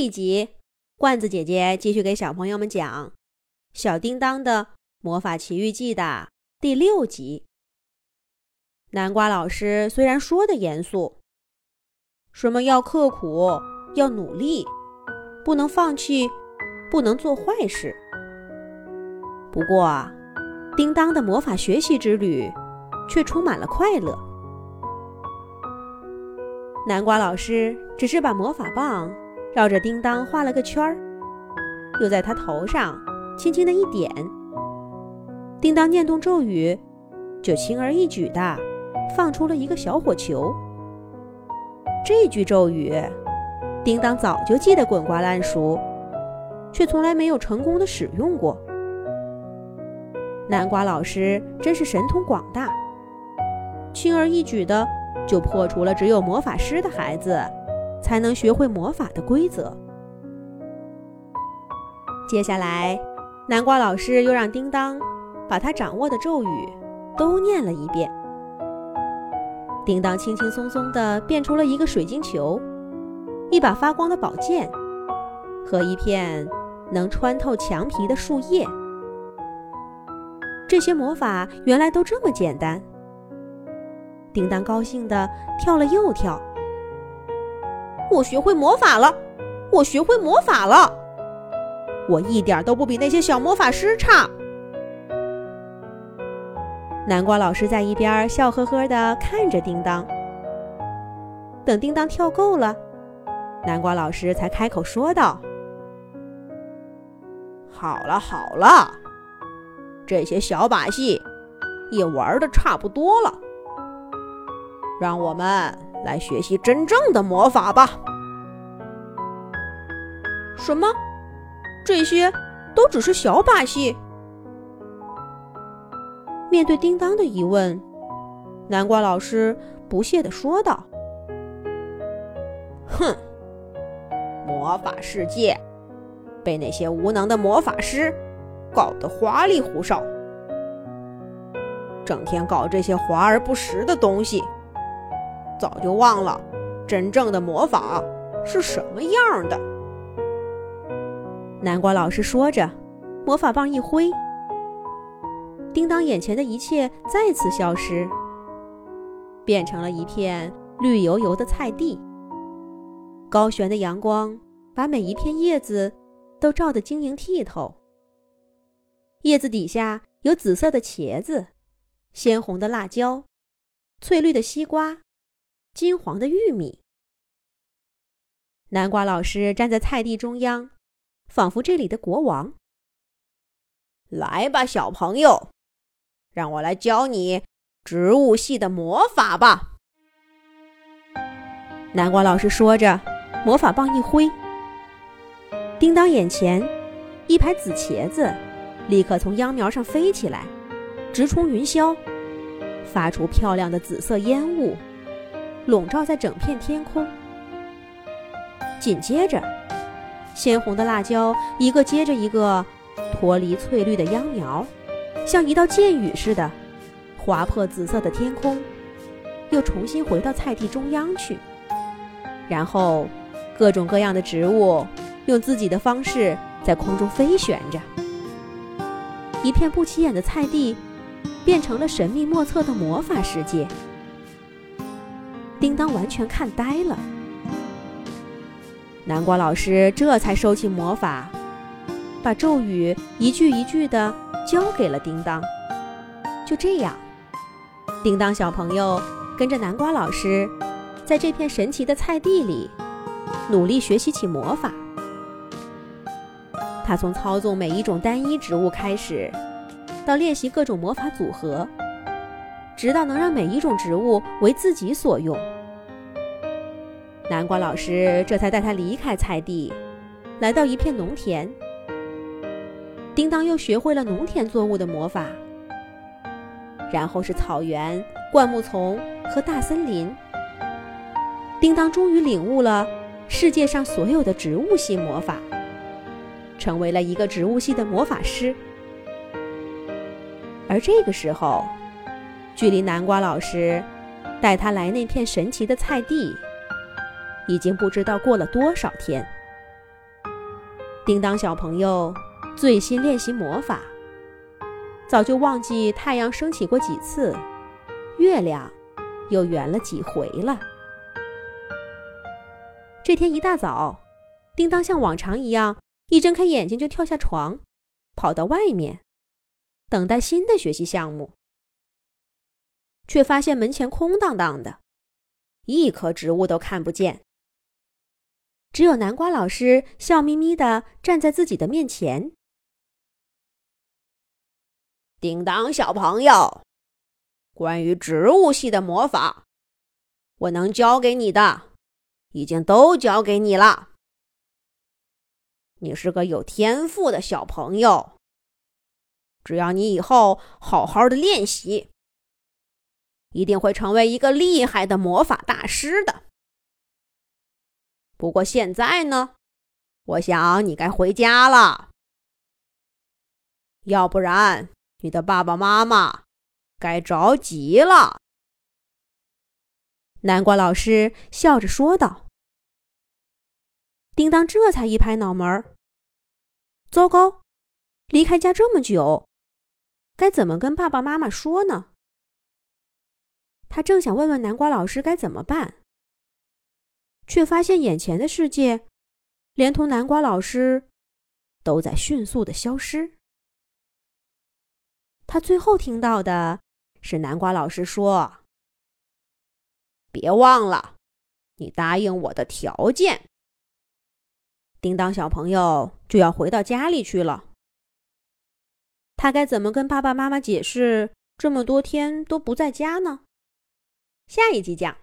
这一集，罐子姐姐继续给小朋友们讲《小叮当的魔法奇遇记》的第六集。南瓜老师虽然说的严肃，什么要刻苦、要努力，不能放弃，不能做坏事。不过啊，叮当的魔法学习之旅却充满了快乐。南瓜老师只是把魔法棒。绕着叮当画了个圈儿，又在他头上轻轻的一点。叮当念动咒语，就轻而易举的放出了一个小火球。这句咒语，叮当早就记得滚瓜烂熟，却从来没有成功的使用过。南瓜老师真是神通广大，轻而易举的就破除了只有魔法师的孩子。才能学会魔法的规则。接下来，南瓜老师又让叮当把他掌握的咒语都念了一遍。叮当轻轻松松地变出了一个水晶球、一把发光的宝剑和一片能穿透墙皮的树叶。这些魔法原来都这么简单。叮当高兴地跳了又跳。我学会魔法了，我学会魔法了，我一点都不比那些小魔法师差。南瓜老师在一边笑呵呵地看着叮当。等叮当跳够了，南瓜老师才开口说道：“好了好了，这些小把戏也玩的差不多了，让我们。”来学习真正的魔法吧！什么？这些都只是小把戏？面对叮当的疑问，南瓜老师不屑地说道：“哼，魔法世界被那些无能的魔法师搞得花里胡哨，整天搞这些华而不实的东西。”早就忘了，真正的魔法是什么样的。南瓜老师说着，魔法棒一挥，叮当眼前的一切再次消失，变成了一片绿油油的菜地。高悬的阳光把每一片叶子都照得晶莹剔透。叶子底下有紫色的茄子，鲜红的辣椒，翠绿的西瓜。金黄的玉米。南瓜老师站在菜地中央，仿佛这里的国王。来吧，小朋友，让我来教你植物系的魔法吧。南瓜老师说着，魔法棒一挥，叮当眼前一排紫茄子立刻从秧苗上飞起来，直冲云霄，发出漂亮的紫色烟雾。笼罩在整片天空。紧接着，鲜红的辣椒一个接着一个脱离翠绿的秧苗，像一道箭雨似的划破紫色的天空，又重新回到菜地中央去。然后，各种各样的植物用自己的方式在空中飞旋着，一片不起眼的菜地变成了神秘莫测的魔法世界。叮当完全看呆了，南瓜老师这才收起魔法，把咒语一句一句的教给了叮当。就这样，叮当小朋友跟着南瓜老师，在这片神奇的菜地里，努力学习起魔法。他从操纵每一种单一植物开始，到练习各种魔法组合。直到能让每一种植物为自己所用，南瓜老师这才带他离开菜地，来到一片农田。叮当又学会了农田作物的魔法，然后是草原、灌木丛和大森林。叮当终于领悟了世界上所有的植物系魔法，成为了一个植物系的魔法师。而这个时候，距离南瓜老师带他来那片神奇的菜地，已经不知道过了多少天。叮当小朋友醉心练习魔法，早就忘记太阳升起过几次，月亮又圆了几回了。这天一大早，叮当像往常一样，一睁开眼睛就跳下床，跑到外面，等待新的学习项目。却发现门前空荡荡的，一棵植物都看不见。只有南瓜老师笑眯眯的站在自己的面前。叮当小朋友，关于植物系的魔法，我能教给你的，已经都教给你了。你是个有天赋的小朋友，只要你以后好好的练习，一定会成为一个厉害的魔法大师的。不过现在呢，我想你该回家了，要不然你的爸爸妈妈该着急了。南瓜老师笑着说道。叮当这才一拍脑门儿：“糟糕，离开家这么久，该怎么跟爸爸妈妈说呢？”他正想问问南瓜老师该怎么办。却发现眼前的世界，连同南瓜老师，都在迅速的消失。他最后听到的是南瓜老师说：“别忘了，你答应我的条件。”叮当小朋友就要回到家里去了。他该怎么跟爸爸妈妈解释这么多天都不在家呢？下一集讲。